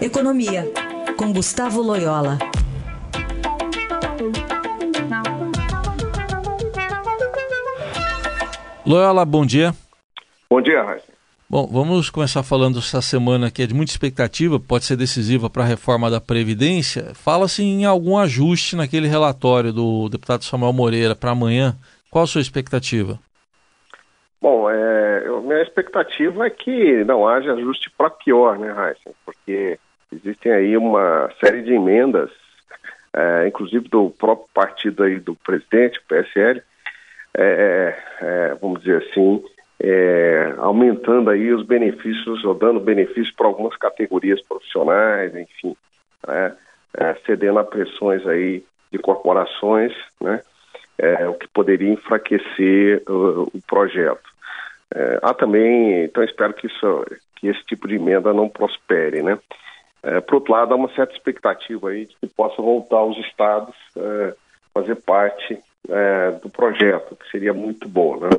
Economia, com Gustavo Loyola. Loyola, bom dia. Bom dia, Raíssa. Bom, vamos começar falando essa semana que é de muita expectativa, pode ser decisiva para a reforma da Previdência. Fala-se em algum ajuste naquele relatório do deputado Samuel Moreira para amanhã. Qual a sua expectativa? Bom, é, minha expectativa é que não haja ajuste para pior, né, Raíssa? Porque existem aí uma série de emendas, é, inclusive do próprio partido aí do presidente, PSL, é, é, é, vamos dizer assim, é, aumentando aí os benefícios, ou dando benefícios para algumas categorias profissionais, enfim, né, cedendo a pressões aí de corporações, né, o que poderia enfraquecer o, o projeto. há também, então espero que isso, que esse tipo de emenda não prospere, né. É, por outro lado, há uma certa expectativa aí de que possa voltar os estados é, fazer parte é, do projeto, que seria muito bom, né?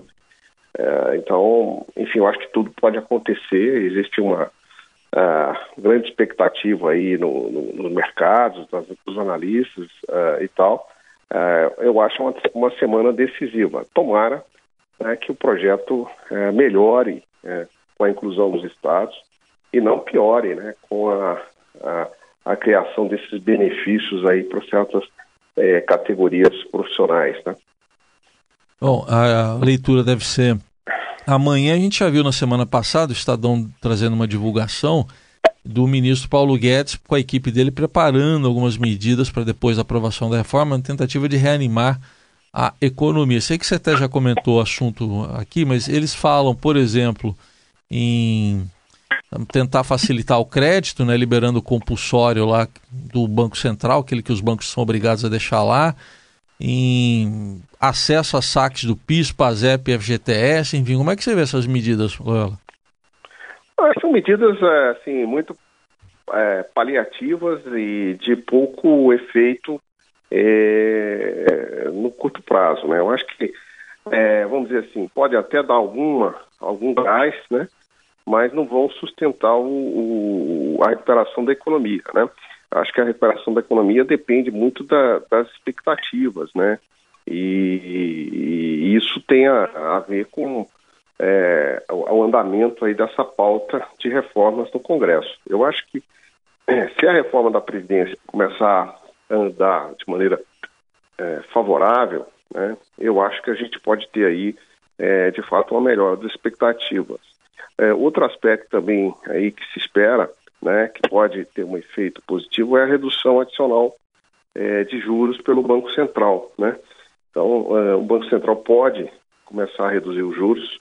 É, então, enfim, eu acho que tudo pode acontecer. Existe uma uh, grande expectativa aí no, no, nos mercados, dos analistas uh, e tal. Uh, eu acho uma, uma semana decisiva. Tomara né, que o projeto melhore com a inclusão dos estados e não piore né, com a, a, a criação desses benefícios aí para certas é, categorias profissionais. Né? Bom, a leitura deve ser amanhã. A gente já viu na semana passada o Estadão trazendo uma divulgação do ministro Paulo Guedes com a equipe dele preparando algumas medidas para depois da aprovação da reforma, na tentativa de reanimar a economia. Sei que você até já comentou o assunto aqui, mas eles falam, por exemplo, em tentar facilitar o crédito, né, liberando o compulsório lá do Banco Central, aquele que os bancos são obrigados a deixar lá, em acesso a saques do PIS, PASEP FGTS, enfim, como é que você vê essas medidas, Loyola? Ah, são medidas assim muito é, paliativas e de pouco efeito é, no curto prazo, né? Eu acho que é, vamos dizer assim, pode até dar alguma algum gás, né? Mas não vão sustentar o, o, a recuperação da economia, né? Acho que a recuperação da economia depende muito da, das expectativas, né? E, e isso tem a, a ver com é, o, o, andamento aí dessa pauta de reformas no Congresso. Eu acho que é, se a reforma da Previdência começar a andar de maneira é, favorável, né, eu acho que a gente pode ter aí, é, de fato, uma melhora das expectativas. É, outro aspecto também aí que se espera, né, que pode ter um efeito positivo, é a redução adicional é, de juros pelo Banco Central, né? Então, é, o Banco Central pode começar a reduzir os juros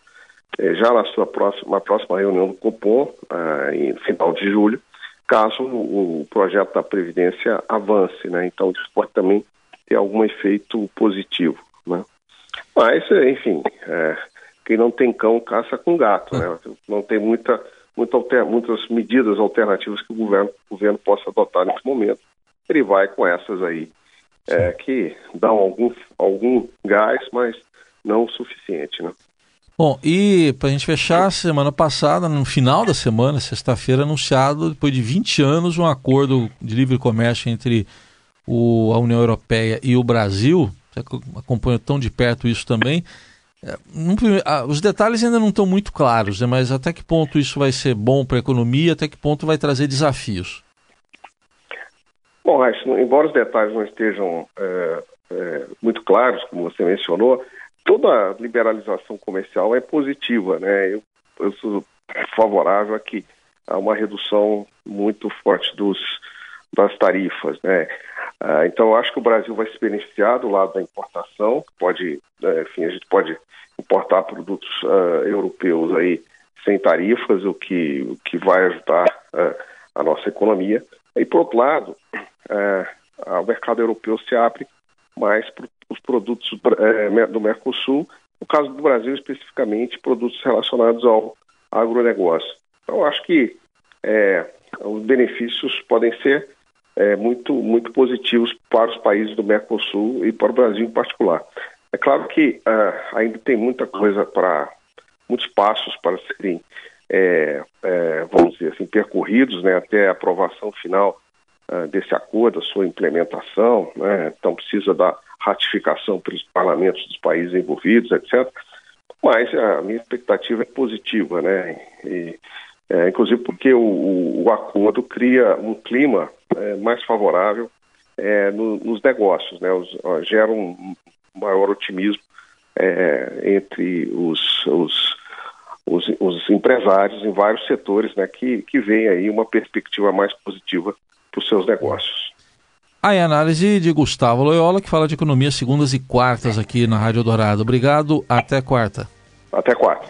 é, já na sua próxima, próxima reunião do Copom, é, em final de julho, caso o, o projeto da Previdência avance, né? Então, isso pode também ter algum efeito positivo, né? Mas, enfim, é, quem não tem cão caça com gato, né? Não tem muita, muita alter, muitas medidas alternativas que o governo, o governo possa adotar nesse momento. Ele vai com essas aí, é, que dão algum, algum gás, mas não o suficiente, né? Bom, e para a gente fechar, semana passada, no final da semana, sexta-feira, anunciado, depois de 20 anos, um acordo de livre comércio entre o, a União Europeia e o Brasil. Você acompanha tão de perto isso também. É, os detalhes ainda não estão muito claros, né? mas até que ponto isso vai ser bom para a economia, até que ponto vai trazer desafios? Bom, acho, embora os detalhes não estejam é, é, muito claros, como você mencionou, toda liberalização comercial é positiva, né? Eu, eu sou favorável a que há uma redução muito forte dos, das tarifas, né? Ah, então, eu acho que o Brasil vai se beneficiar do lado da importação, pode, é, enfim, a gente pode importar produtos uh, europeus aí sem tarifas, o que, o que vai ajudar uh, a nossa economia. E, por outro lado, uh, o mercado europeu se abre mais para os produtos do Mercosul, no caso do Brasil especificamente, produtos relacionados ao agronegócio. Então, acho que os benefícios podem ser muito, muito positivos para os países do Mercosul e para o Brasil em particular. É claro que uh, ainda tem muita coisa para, muitos passos para serem é, é, vamos dizer assim, percorridos né, até a aprovação final uh, desse acordo, a sua implementação, né, então precisa da ratificação pelos parlamentos dos países envolvidos, etc. Mas a minha expectativa é positiva, né? E, é, inclusive porque o, o, acordo cria um clima é, mais favorável é, no, nos negócios, né? Os, ó, gera um maior otimismo é, entre os, os, os, os, empresários em vários setores, né? Que, que veem aí uma perspectiva mais positiva para os seus negócios. Aí a análise de Gustavo Loyola, que fala de economia segundas e quartas aqui na Rádio Dourado. Obrigado, até quarta. Até quarta.